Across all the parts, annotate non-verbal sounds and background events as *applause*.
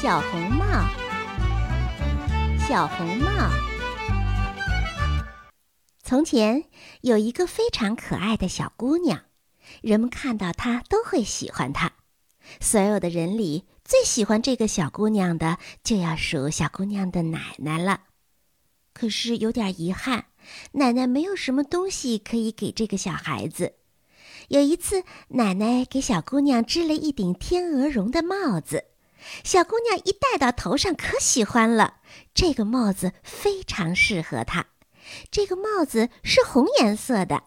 小红帽，小红帽。从前有一个非常可爱的小姑娘，人们看到她都会喜欢她。所有的人里最喜欢这个小姑娘的，就要数小姑娘的奶奶了。可是有点遗憾，奶奶没有什么东西可以给这个小孩子。有一次，奶奶给小姑娘织了一顶天鹅绒的帽子，小姑娘一戴到头上可喜欢了。这个帽子非常适合她。这个帽子是红颜色的。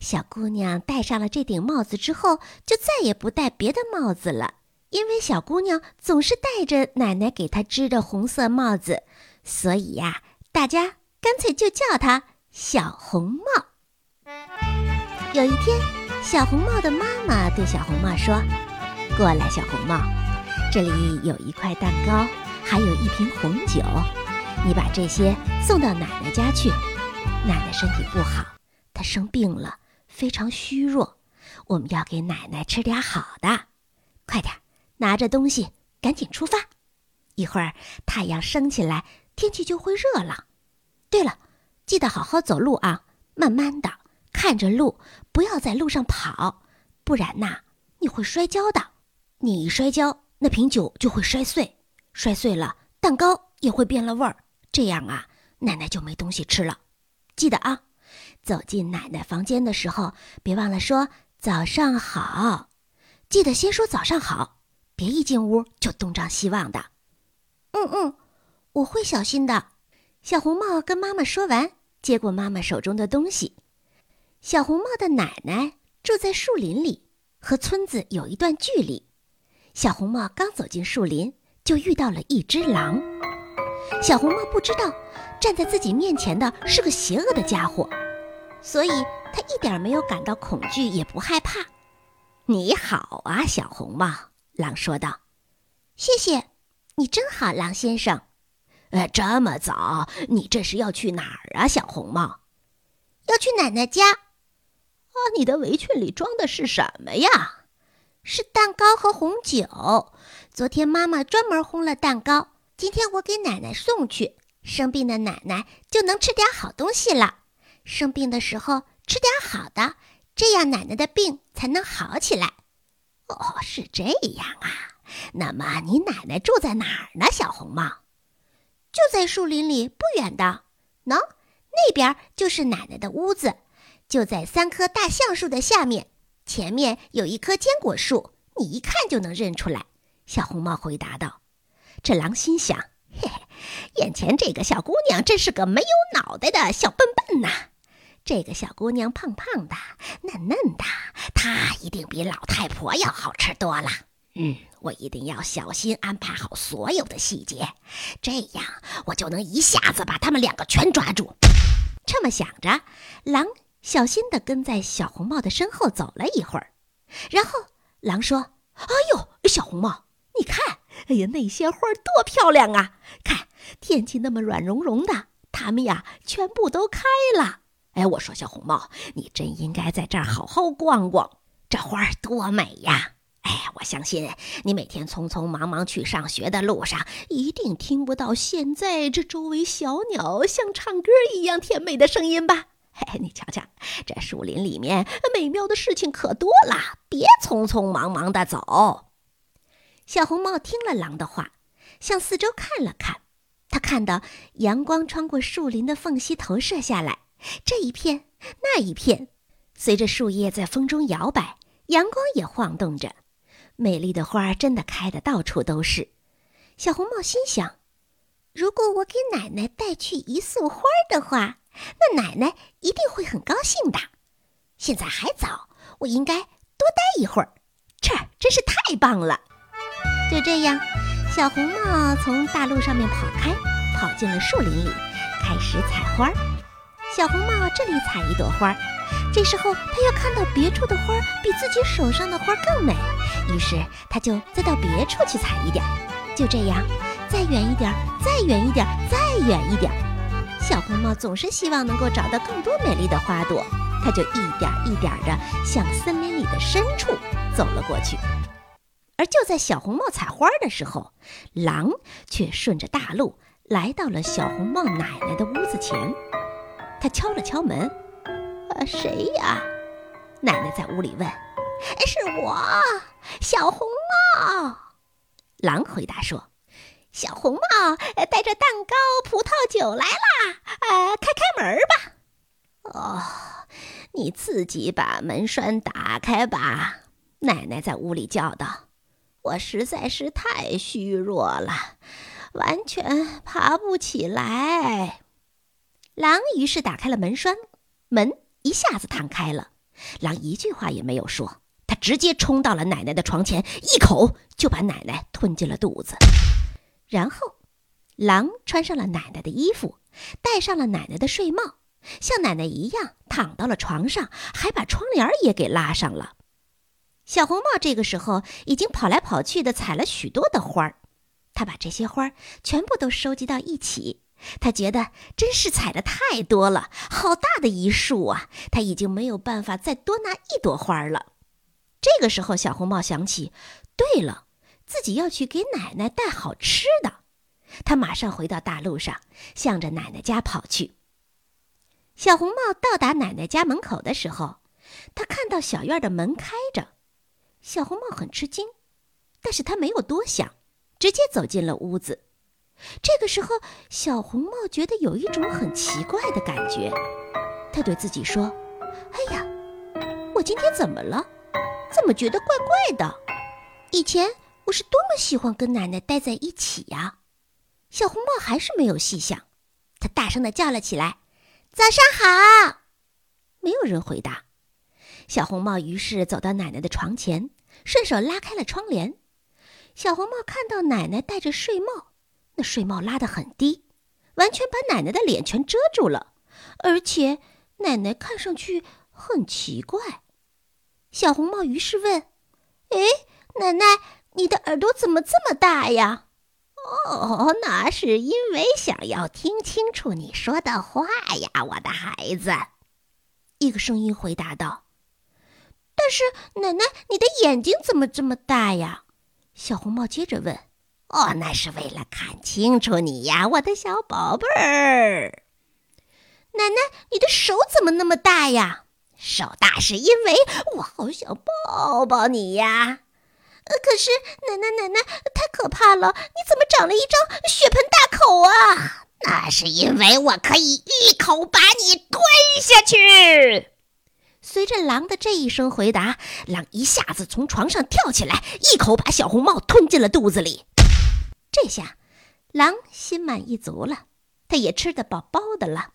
小姑娘戴上了这顶帽子之后，就再也不戴别的帽子了，因为小姑娘总是戴着奶奶给她织的红色帽子，所以呀，大家干脆就叫她小红帽。有一天。小红帽的妈妈对小红帽说：“过来，小红帽，这里有一块蛋糕，还有一瓶红酒，你把这些送到奶奶家去。奶奶身体不好，她生病了，非常虚弱，我们要给奶奶吃点好的。快点，拿着东西，赶紧出发。一会儿太阳升起来，天气就会热了。对了，记得好好走路啊，慢慢的。”看着路，不要在路上跑，不然呐，你会摔跤的。你一摔跤，那瓶酒就会摔碎，摔碎了，蛋糕也会变了味儿。这样啊，奶奶就没东西吃了。记得啊，走进奶奶房间的时候，别忘了说早上好。记得先说早上好，别一进屋就东张西望的。嗯嗯，我会小心的。小红帽跟妈妈说完，接过妈妈手中的东西。小红帽的奶奶住在树林里，和村子有一段距离。小红帽刚走进树林，就遇到了一只狼。小红帽不知道站在自己面前的是个邪恶的家伙，所以他一点没有感到恐惧，也不害怕。你好啊，小红帽，狼说道。谢谢，你真好，狼先生。呃，这么早，你这是要去哪儿啊，小红帽？要去奶奶家。啊你的围裙里装的是什么呀？是蛋糕和红酒。昨天妈妈专门烘了蛋糕，今天我给奶奶送去。生病的奶奶就能吃点好东西了。生病的时候吃点好的，这样奶奶的病才能好起来。哦，是这样啊。那么你奶奶住在哪儿呢？小红帽，就在树林里不远的。喏，那边就是奶奶的屋子。就在三棵大橡树的下面，前面有一棵坚果树，你一看就能认出来。”小红帽回答道。这狼心想：“嘿 *laughs* 嘿，眼前这个小姑娘真是个没有脑袋的小笨笨呐！这个小姑娘胖胖的、嫩嫩的，她一定比老太婆要好吃多了。嗯，我一定要小心安排好所有的细节，这样我就能一下子把他们两个全抓住。”这么想着，狼。小心地跟在小红帽的身后走了一会儿，然后狼说：“哎呦，小红帽，你看，哎呀，那些花多漂亮啊！看天气那么软融融的，它们呀全部都开了。哎，我说小红帽，你真应该在这儿好好逛逛，这花儿多美呀！哎，我相信你每天匆匆忙忙去上学的路上，一定听不到现在这周围小鸟像唱歌一样甜美的声音吧？”嘿嘿，你瞧瞧，这树林里面美妙的事情可多了，别匆匆忙忙的走。小红帽听了狼的话，向四周看了看，他看到阳光穿过树林的缝隙投射下来，这一片那一片，随着树叶在风中摇摆，阳光也晃动着，美丽的花真的开得到处都是。小红帽心想：如果我给奶奶带去一束花的话。那奶奶一定会很高兴的。现在还早，我应该多待一会儿。这儿真是太棒了。就这样，小红帽从大路上面跑开，跑进了树林里，开始采花。小红帽这里采一朵花，这时候他又看到别处的花比自己手上的花更美，于是他就再到别处去采一点。就这样，再远一点，再远一点，再远一点。小红帽总是希望能够找到更多美丽的花朵，它就一点一点地向森林里的深处走了过去。而就在小红帽采花的时候，狼却顺着大路来到了小红帽奶奶的屋子前。他敲了敲门：“呃，谁呀？”奶奶在屋里问。“是我，小红帽。”狼回答说。“小红帽带着蛋糕、葡萄酒来啦！呃，开开门吧。”“哦，你自己把门栓打开吧。”奶奶在屋里叫道。我实在是太虚弱了，完全爬不起来。狼于是打开了门栓，门一下子弹开了。狼一句话也没有说，他直接冲到了奶奶的床前，一口就把奶奶吞进了肚子。然后，狼穿上了奶奶的衣服，戴上了奶奶的睡帽，像奶奶一样躺到了床上，还把窗帘也给拉上了。小红帽这个时候已经跑来跑去的采了许多的花儿，他把这些花儿全部都收集到一起。他觉得真是采的太多了，好大的一束啊！他已经没有办法再多拿一朵花了。这个时候，小红帽想起，对了，自己要去给奶奶带好吃的。他马上回到大路上，向着奶奶家跑去。小红帽到达奶奶家门口的时候，他看到小院的门开着。小红帽很吃惊，但是他没有多想，直接走进了屋子。这个时候，小红帽觉得有一种很奇怪的感觉，他对自己说：“哎呀，我今天怎么了？怎么觉得怪怪的？以前我是多么喜欢跟奶奶待在一起呀！”小红帽还是没有细想，他大声的叫了起来：“早上好！”没有人回答。小红帽于是走到奶奶的床前，顺手拉开了窗帘。小红帽看到奶奶戴着睡帽，那睡帽拉得很低，完全把奶奶的脸全遮住了，而且奶奶看上去很奇怪。小红帽于是问：“哎，奶奶，你的耳朵怎么这么大呀？”“哦，那是因为想要听清楚你说的话呀，我的孩子。”一个声音回答道。但是奶奶，你的眼睛怎么这么大呀？小红帽接着问。哦，那是为了看清楚你呀，我的小宝贝儿。奶奶，你的手怎么那么大呀？手大是因为我好想抱抱你呀。呃，可是奶奶，奶奶太可怕了，你怎么长了一张血盆大口啊？那是因为我可以一口把你吞下去。随着狼的这一声回答，狼一下子从床上跳起来，一口把小红帽吞进了肚子里。这下，狼心满意足了，它也吃得饱饱的了。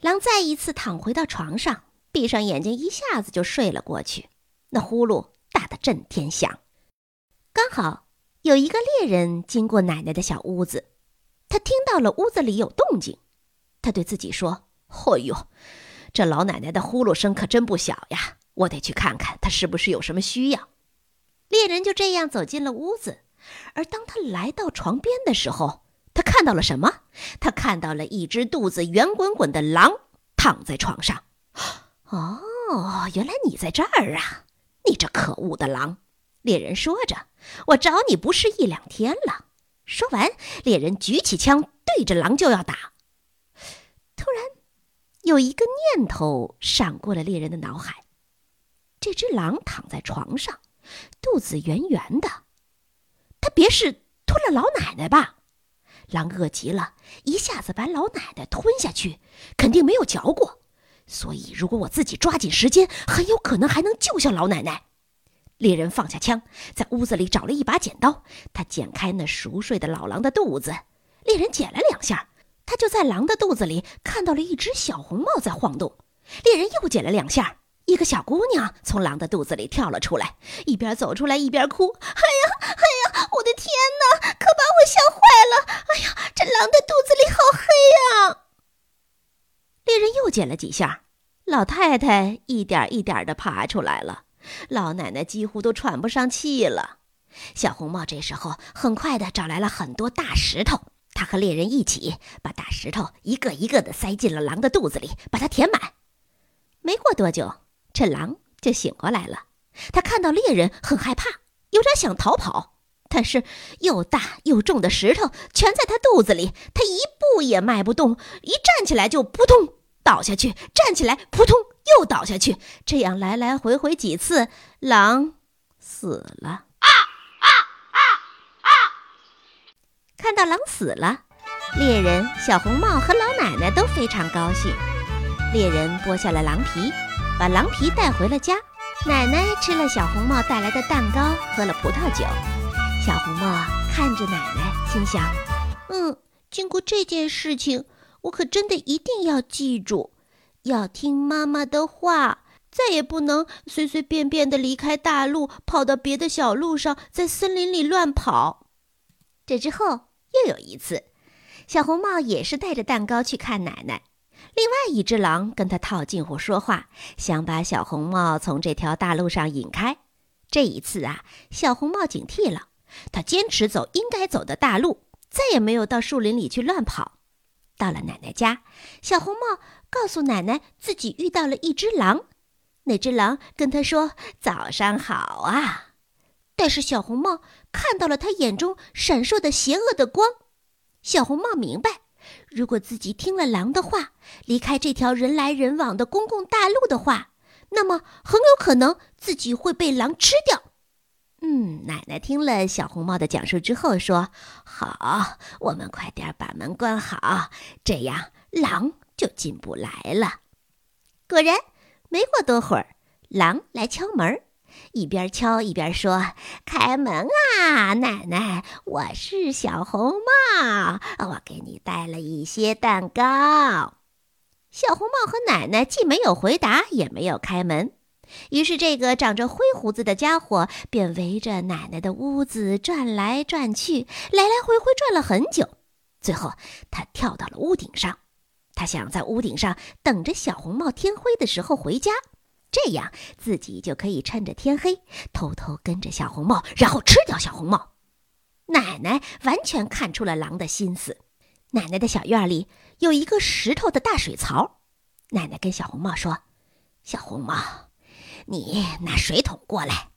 狼再一次躺回到床上，闭上眼睛，一下子就睡了过去。那呼噜打得震天响。刚好有一个猎人经过奶奶的小屋子，他听到了屋子里有动静，他对自己说：“哎呦！”这老奶奶的呼噜声可真不小呀！我得去看看她是不是有什么需要。猎人就这样走进了屋子，而当他来到床边的时候，他看到了什么？他看到了一只肚子圆滚滚的狼躺在床上。哦，原来你在这儿啊！你这可恶的狼！猎人说着：“我找你不是一两天了。”说完，猎人举起枪对着狼就要打。突然。有一个念头闪过了猎人的脑海：这只狼躺在床上，肚子圆圆的，它别是吞了老奶奶吧？狼饿极了，一下子把老奶奶吞下去，肯定没有嚼过。所以，如果我自己抓紧时间，很有可能还能救下老奶奶。猎人放下枪，在屋子里找了一把剪刀，他剪开那熟睡的老狼的肚子。猎人剪了两下。他就在狼的肚子里看到了一只小红帽在晃动，猎人又剪了两下，一个小姑娘从狼的肚子里跳了出来，一边走出来一边哭：“哎呀，哎呀，我的天哪，可把我吓坏了！哎呀，这狼的肚子里好黑呀！”猎人又剪了几下，老太太一点一点的爬出来了，老奶奶几乎都喘不上气了。小红帽这时候很快的找来了很多大石头。他和猎人一起把大石头一个一个的塞进了狼的肚子里，把它填满。没过多久，这狼就醒过来了。他看到猎人很害怕，有点想逃跑，但是又大又重的石头全在他肚子里，他一步也迈不动，一站起来就扑通倒下去，站起来扑通又倒下去，这样来来回回几次，狼死了。啊啊啊啊看到狼死了，猎人小红帽和老奶奶都非常高兴。猎人剥下了狼皮，把狼皮带回了家。奶奶吃了小红帽带来的蛋糕，喝了葡萄酒。小红帽看着奶奶，心想：“嗯，经过这件事情，我可真的一定要记住，要听妈妈的话，再也不能随随便便的离开大路，跑到别的小路上，在森林里乱跑。”这之后。又有一次，小红帽也是带着蛋糕去看奶奶。另外一只狼跟他套近乎说话，想把小红帽从这条大路上引开。这一次啊，小红帽警惕了，他坚持走应该走的大路，再也没有到树林里去乱跑。到了奶奶家，小红帽告诉奶奶自己遇到了一只狼。那只狼跟他说：“早上好啊。”但是小红帽看到了他眼中闪烁的邪恶的光。小红帽明白，如果自己听了狼的话，离开这条人来人往的公共大路的话，那么很有可能自己会被狼吃掉。嗯，奶奶听了小红帽的讲述之后说：“好，我们快点把门关好，这样狼就进不来了。”果然，没过多会儿，狼来敲门。一边敲一边说：“开门啊，奶奶，我是小红帽，我给你带了一些蛋糕。”小红帽和奶奶既没有回答，也没有开门。于是，这个长着灰胡子的家伙便围着奶奶的屋子转来转去，来来回回转了很久。最后，他跳到了屋顶上。他想在屋顶上等着小红帽天黑的时候回家。这样自己就可以趁着天黑偷偷跟着小红帽，然后吃掉小红帽。奶奶完全看出了狼的心思。奶奶的小院里有一个石头的大水槽。奶奶跟小红帽说：“小红帽，你拿水桶过来。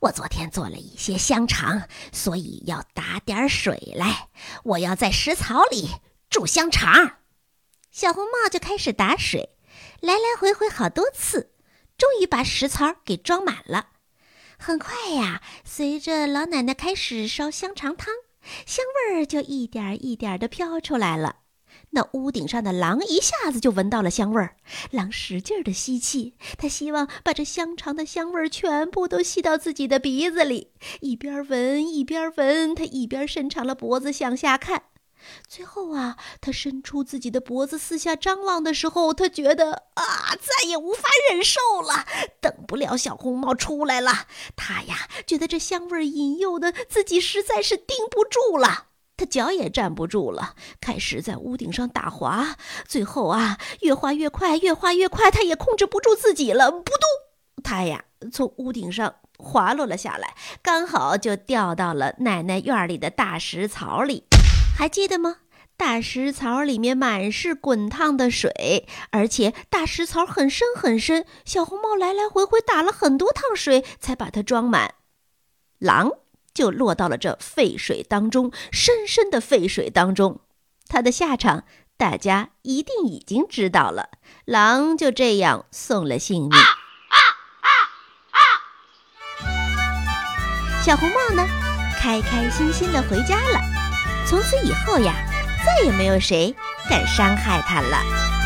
我昨天做了一些香肠，所以要打点水来。我要在石槽里煮香肠。”小红帽就开始打水，来来回回好多次。终于把食槽给装满了。很快呀，随着老奶奶开始烧香肠汤，香味儿就一点一点的飘出来了。那屋顶上的狼一下子就闻到了香味儿，狼使劲的吸气，他希望把这香肠的香味儿全部都吸到自己的鼻子里。一边闻一边闻，他一边伸长了脖子向下看。最后啊，他伸出自己的脖子四下张望的时候，他觉得啊，再也无法忍受了，等不了小红帽出来了。他呀，觉得这香味引诱的自己实在是顶不住了，他脚也站不住了，开始在屋顶上打滑。最后啊，越滑越快，越滑越快，他也控制不住自己了，扑通，他呀从屋顶上滑落了下来，刚好就掉到了奶奶院里的大石槽里。还记得吗？大石槽里面满是滚烫的水，而且大石槽很深很深。小红帽来来回回打了很多趟水，才把它装满。狼就落到了这沸水当中，深深的沸水当中。它的下场大家一定已经知道了。狼就这样送了性命。小红帽呢，开开心心的回家了。从此以后呀，再也没有谁敢伤害他了。